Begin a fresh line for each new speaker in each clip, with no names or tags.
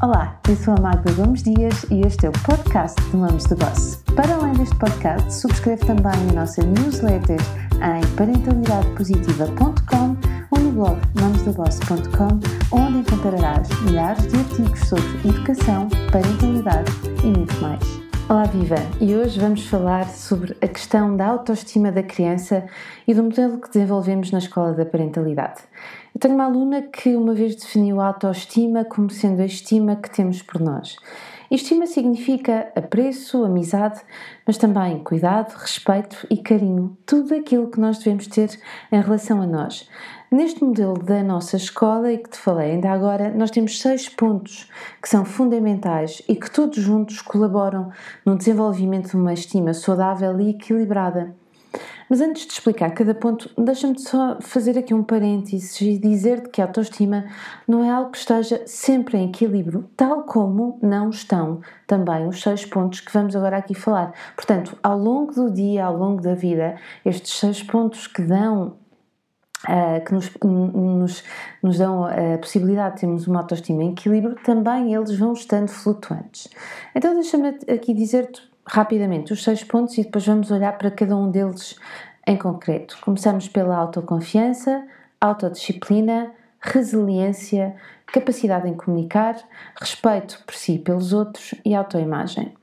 Olá, eu sou a Magda Gomes Dias e este é o podcast do Mamos de Boss. Para além deste podcast, subscreve também a nossa newsletter em parentalidadepositiva.com ou no blog mamosdaboss.com, onde encontrarás milhares de artigos sobre educação, parentalidade e muito mais. Olá Viva! E hoje vamos falar sobre a questão da autoestima da criança e do modelo que desenvolvemos na escola da parentalidade. Eu tenho uma aluna que uma vez definiu a autoestima como sendo a estima que temos por nós. Estima significa apreço, amizade, mas também cuidado, respeito e carinho, tudo aquilo que nós devemos ter em relação a nós. Neste modelo da nossa escola e que te falei ainda agora, nós temos seis pontos que são fundamentais e que todos juntos colaboram no desenvolvimento de uma estima saudável e equilibrada. Mas antes de explicar cada ponto, deixa-me só fazer aqui um parênteses e dizer-te que a autoestima não é algo que esteja sempre em equilíbrio, tal como não estão também os seis pontos que vamos agora aqui falar. Portanto, ao longo do dia, ao longo da vida, estes seis pontos que dão Uh, que nos, nos, nos, dão a possibilidade de termos uma autoestima em equilíbrio, também eles vão estando flutuantes. Então, deixa-me aqui dizer-te rapidamente os seis pontos e depois vamos olhar para cada um deles em concreto. Começamos pela autoconfiança, autodisciplina, resiliência, capacidade em comunicar, respeito por si e pelos outros e autoimagem.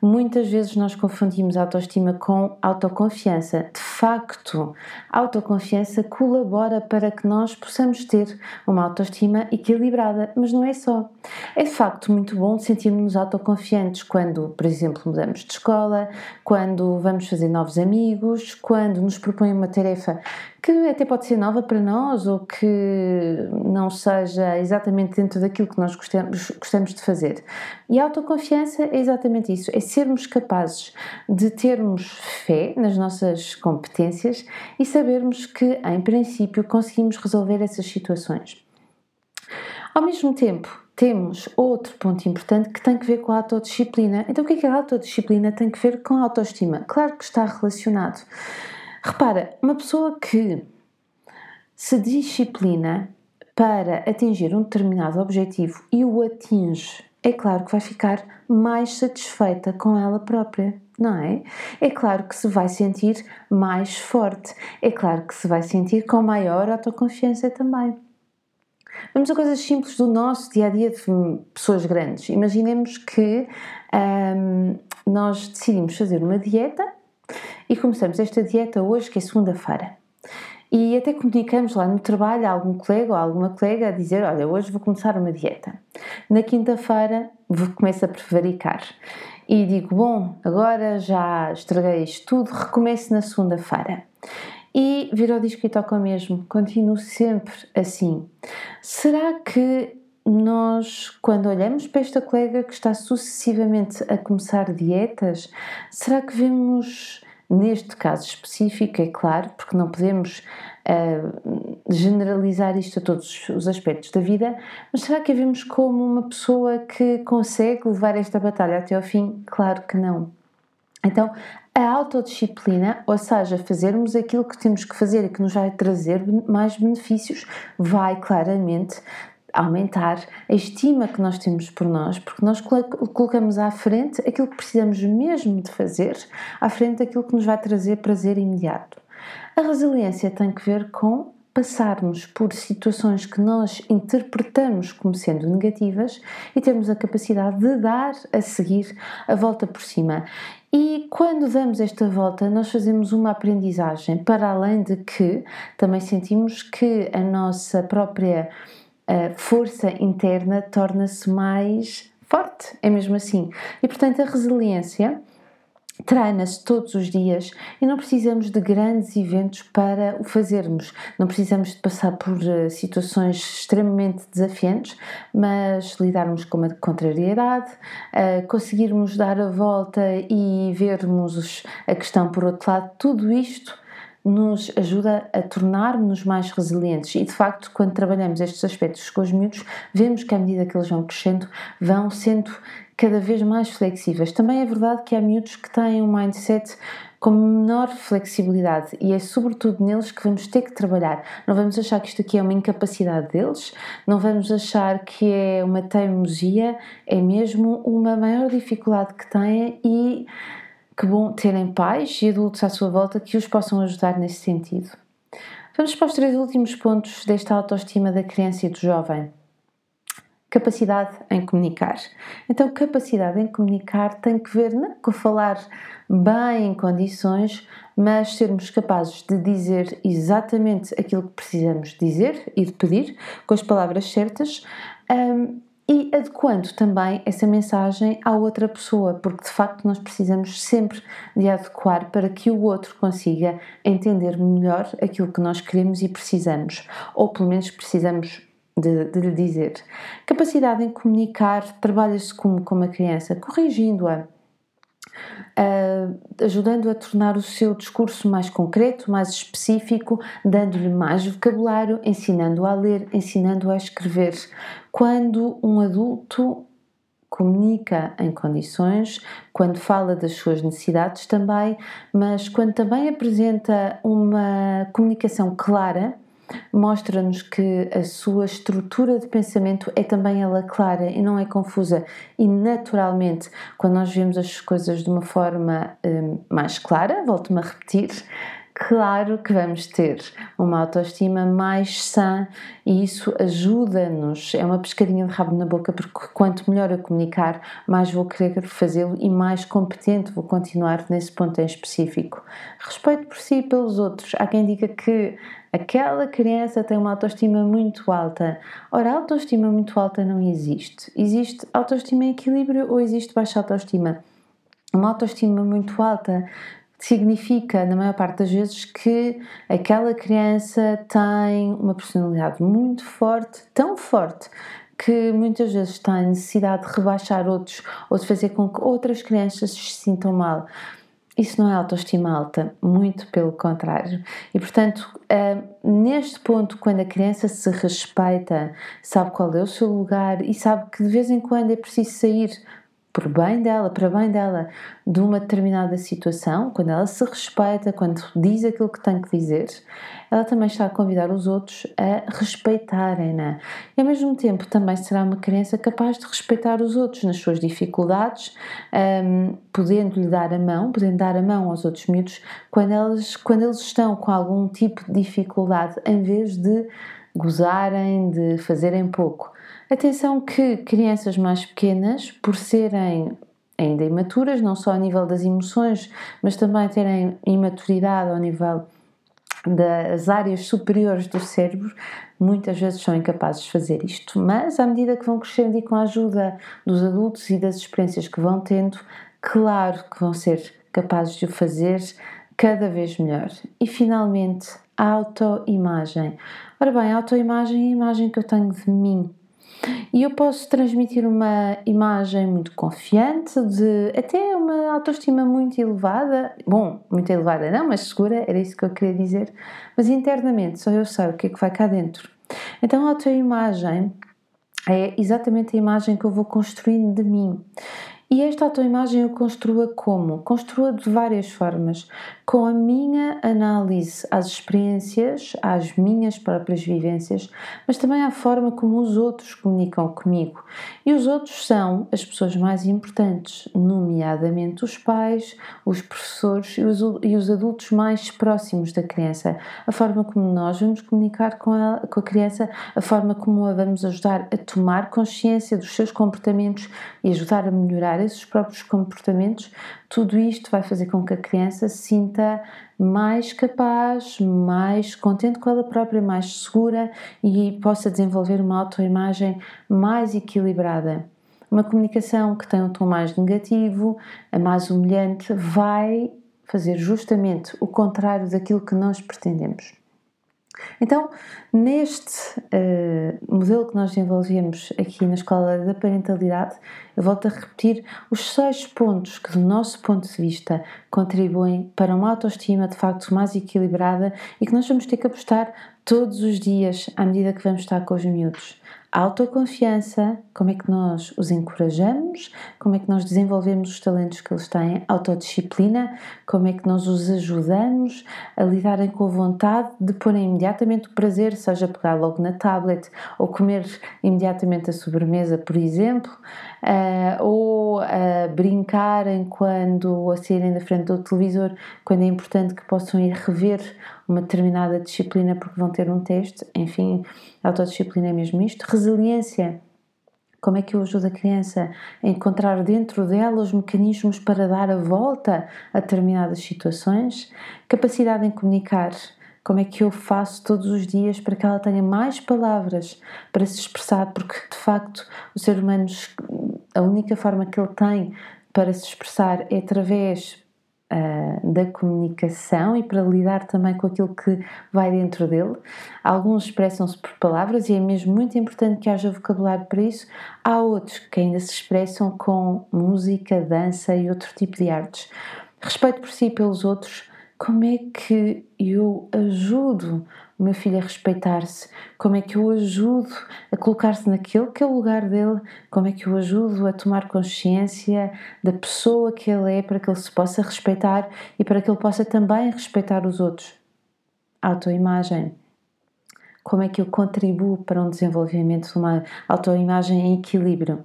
Muitas vezes nós confundimos autoestima com autoconfiança. De facto, a autoconfiança colabora para que nós possamos ter uma autoestima equilibrada, mas não é só. É de facto muito bom sentirmos autoconfiantes quando, por exemplo, mudamos de escola, quando vamos fazer novos amigos, quando nos propõem uma tarefa que até pode ser nova para nós ou que não seja exatamente dentro daquilo que nós gostamos, gostamos de fazer. E a autoconfiança é exatamente isso: é sermos capazes de termos fé nas nossas competências e sabermos que, em princípio, conseguimos resolver essas situações. Ao mesmo tempo, temos outro ponto importante que tem que ver com a autodisciplina. Então, o que é que a autodisciplina tem que ver com a autoestima? Claro que está relacionado. Repara, uma pessoa que se disciplina para atingir um determinado objetivo e o atinge, é claro que vai ficar mais satisfeita com ela própria, não é? É claro que se vai sentir mais forte, é claro que se vai sentir com maior autoconfiança também. Vamos a coisas simples do nosso dia a dia de pessoas grandes. Imaginemos que hum, nós decidimos fazer uma dieta e começamos esta dieta hoje, que é segunda-feira. E até comunicamos lá no trabalho a algum colega ou alguma colega a dizer: Olha, hoje vou começar uma dieta. Na quinta-feira começo a prevaricar. E digo: Bom, agora já estraguei isto tudo, recomeço na segunda-feira. E vira o disco e toca o mesmo. Continuo sempre assim. Será que nós, quando olhamos para esta colega que está sucessivamente a começar dietas, será que vemos Neste caso específico, é claro, porque não podemos uh, generalizar isto a todos os aspectos da vida, mas será que a vemos como uma pessoa que consegue levar esta batalha até ao fim? Claro que não. Então, a autodisciplina, ou seja, fazermos aquilo que temos que fazer e que nos vai trazer mais benefícios, vai claramente aumentar a estima que nós temos por nós, porque nós colocamos à frente aquilo que precisamos mesmo de fazer, à frente daquilo que nos vai trazer prazer imediato. A resiliência tem que ver com passarmos por situações que nós interpretamos como sendo negativas e termos a capacidade de dar a seguir a volta por cima. E quando damos esta volta, nós fazemos uma aprendizagem, para além de que também sentimos que a nossa própria força interna torna-se mais forte, é mesmo assim. E portanto, a resiliência treina-se todos os dias e não precisamos de grandes eventos para o fazermos. Não precisamos de passar por uh, situações extremamente desafiantes, mas lidarmos com a contrariedade, uh, conseguirmos dar a volta e vermos a questão por outro lado, tudo isto nos ajuda a tornar-nos mais resilientes e de facto quando trabalhamos estes aspectos com os miúdos vemos que à medida que eles vão crescendo vão sendo cada vez mais flexíveis. Também é verdade que há miúdos que têm um mindset com menor flexibilidade e é sobretudo neles que vamos ter que trabalhar. Não vamos achar que isto aqui é uma incapacidade deles, não vamos achar que é uma teimosia, é mesmo uma maior dificuldade que têm e que bom terem pais e adultos à sua volta que os possam ajudar nesse sentido. Vamos para os três últimos pontos desta autoestima da criança e do jovem. Capacidade em comunicar. Então, capacidade em comunicar tem que ver não com falar bem em condições, mas sermos capazes de dizer exatamente aquilo que precisamos dizer e de pedir, com as palavras certas, um, e adequando também essa mensagem à outra pessoa, porque de facto nós precisamos sempre de adequar para que o outro consiga entender melhor aquilo que nós queremos e precisamos, ou pelo menos precisamos de, de lhe dizer. Capacidade em comunicar trabalha-se como com uma criança, corrigindo-a, ajudando a tornar o seu discurso mais concreto, mais específico, dando-lhe mais vocabulário, ensinando-o a ler, ensinando-o a escrever. Quando um adulto comunica em condições, quando fala das suas necessidades também, mas quando também apresenta uma comunicação clara, mostra-nos que a sua estrutura de pensamento é também ela clara e não é confusa. E naturalmente, quando nós vemos as coisas de uma forma um, mais clara, volto-me a repetir, claro que vamos ter uma autoestima mais sã e isso ajuda-nos. É uma pescadinha de rabo na boca, porque quanto melhor eu comunicar, mais vou querer fazê-lo e mais competente vou continuar nesse ponto em específico. Respeito por si e pelos outros. Há quem diga que aquela criança tem uma autoestima muito alta. Ora, autoestima muito alta não existe. Existe autoestima em equilíbrio ou existe baixa autoestima? Uma autoestima muito alta significa, na maior parte das vezes, que aquela criança tem uma personalidade muito forte, tão forte que muitas vezes tem necessidade de rebaixar outros ou de fazer com que outras crianças se sintam mal. Isso não é autoestima alta, muito pelo contrário. E portanto, uh, neste ponto, quando a criança se respeita, sabe qual é o seu lugar e sabe que de vez em quando é preciso sair por bem dela, para bem dela, de uma determinada situação, quando ela se respeita, quando diz aquilo que tem que dizer, ela também está a convidar os outros a respeitarem-na. E ao mesmo tempo também será uma criança capaz de respeitar os outros nas suas dificuldades, um, podendo lhe dar a mão, podendo dar a mão aos outros miúdos quando, elas, quando eles estão com algum tipo de dificuldade, em vez de gozarem, de fazerem pouco. Atenção que crianças mais pequenas, por serem ainda imaturas, não só a nível das emoções, mas também terem imaturidade ao nível das áreas superiores do cérebro, muitas vezes são incapazes de fazer isto. Mas à medida que vão crescendo e com a ajuda dos adultos e das experiências que vão tendo, claro que vão ser capazes de o fazer cada vez melhor. E finalmente, a autoimagem. Ora bem, a autoimagem é a imagem que eu tenho de mim. E eu posso transmitir uma imagem muito confiante, de até uma autoestima muito elevada. Bom, muito elevada não, mas segura, era isso que eu queria dizer. Mas internamente, só eu sei o que é que vai cá dentro. Então a autoimagem é exatamente a imagem que eu vou construindo de mim. E esta autoimagem eu construa como? Construa de várias formas, com a minha análise às experiências, às minhas próprias vivências, mas também à forma como os outros comunicam comigo. E os outros são as pessoas mais importantes, nomeadamente os pais, os professores e os, e os adultos mais próximos da criança. A forma como nós vamos comunicar com a, com a criança, a forma como a vamos ajudar a tomar consciência dos seus comportamentos e ajudar a melhorar esses próprios comportamentos, tudo isto vai fazer com que a criança se sinta mais capaz, mais contente com ela própria, mais segura e possa desenvolver uma autoimagem mais equilibrada. Uma comunicação que tem um tom mais negativo, a mais humilhante, vai fazer justamente o contrário daquilo que nós pretendemos. Então, neste uh, modelo que nós desenvolvemos aqui na Escola da Parentalidade, eu volto a repetir os seis pontos que, do nosso ponto de vista, contribuem para uma autoestima de facto mais equilibrada e que nós vamos ter que apostar todos os dias à medida que vamos estar com os miúdos. Autoconfiança, como é que nós os encorajamos, como é que nós desenvolvemos os talentos que eles têm, autodisciplina, como é que nós os ajudamos a lidarem com a vontade de porem imediatamente o prazer, seja pegar logo na tablet ou comer imediatamente a sobremesa, por exemplo, uh, ou uh, brincarem quando a saírem da frente do televisor, quando é importante que possam ir rever uma determinada disciplina porque vão ter um teste, enfim, autodisciplina é mesmo isto. Resiliência, como é que eu ajudo a criança a encontrar dentro dela os mecanismos para dar a volta a determinadas situações? Capacidade em comunicar, como é que eu faço todos os dias para que ela tenha mais palavras para se expressar, porque de facto o ser humano, a única forma que ele tem para se expressar é através uh, da comunicação e para lidar também com aquilo que vai dentro dele. Alguns expressam-se por palavras e é mesmo muito importante que haja vocabulário para isso. Há outros que ainda se expressam com música, dança e outro tipo de artes. Respeito por si e pelos outros como é que eu ajudo o meu filho a respeitar-se? Como é que eu ajudo a colocar-se naquele que é o lugar dele? Como é que eu ajudo a tomar consciência da pessoa que ele é para que ele se possa respeitar e para que ele possa também respeitar os outros? Autoimagem como é que eu contribuo para um desenvolvimento de uma autoimagem em equilíbrio.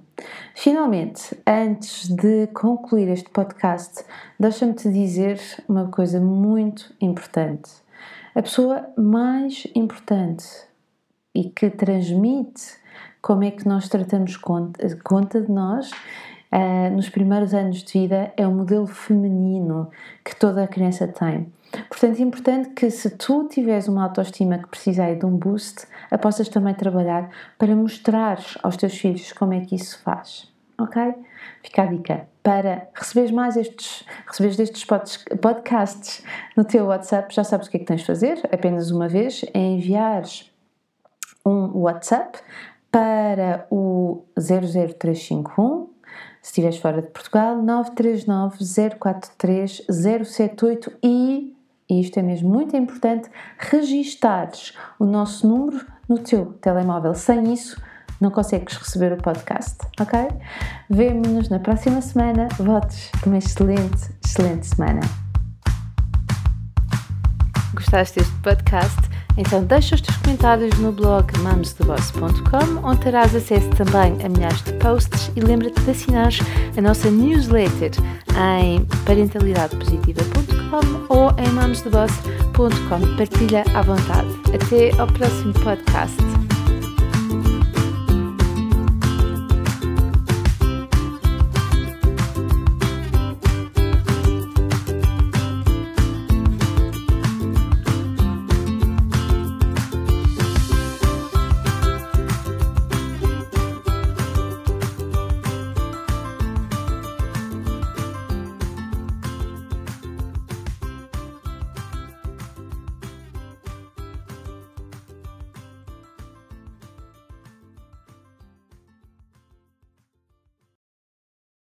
Finalmente, antes de concluir este podcast, deixa-me te dizer uma coisa muito importante. A pessoa mais importante e que transmite como é que nós tratamos conta, conta de nós uh, nos primeiros anos de vida é o modelo feminino que toda a criança tem. Portanto, é importante que se tu tiveres uma autoestima que precisa de um boost, a possas também trabalhar para mostrar aos teus filhos como é que isso faz. Ok? Fica a dica. Para receberes mais estes, receberes destes podcasts no teu WhatsApp, já sabes o que é que tens de fazer, apenas uma vez, é enviares um WhatsApp para o 00351 se estiveres fora de Portugal, 939 043 078 e e isto é mesmo muito importante, registares o nosso número no teu telemóvel. Sem isso, não consegues receber o podcast, ok? Vemo-nos na próxima semana. Votos uma excelente, excelente semana. Gostaste deste podcast? Então deixa os teus comentários no blog mamosdeboss.com onde terás acesso também a milhares de posts e lembra-te de assinar a nossa newsletter em parentalidadepositiva.com ou em mamosdeboss.com. Partilha à vontade. Até ao próximo podcast.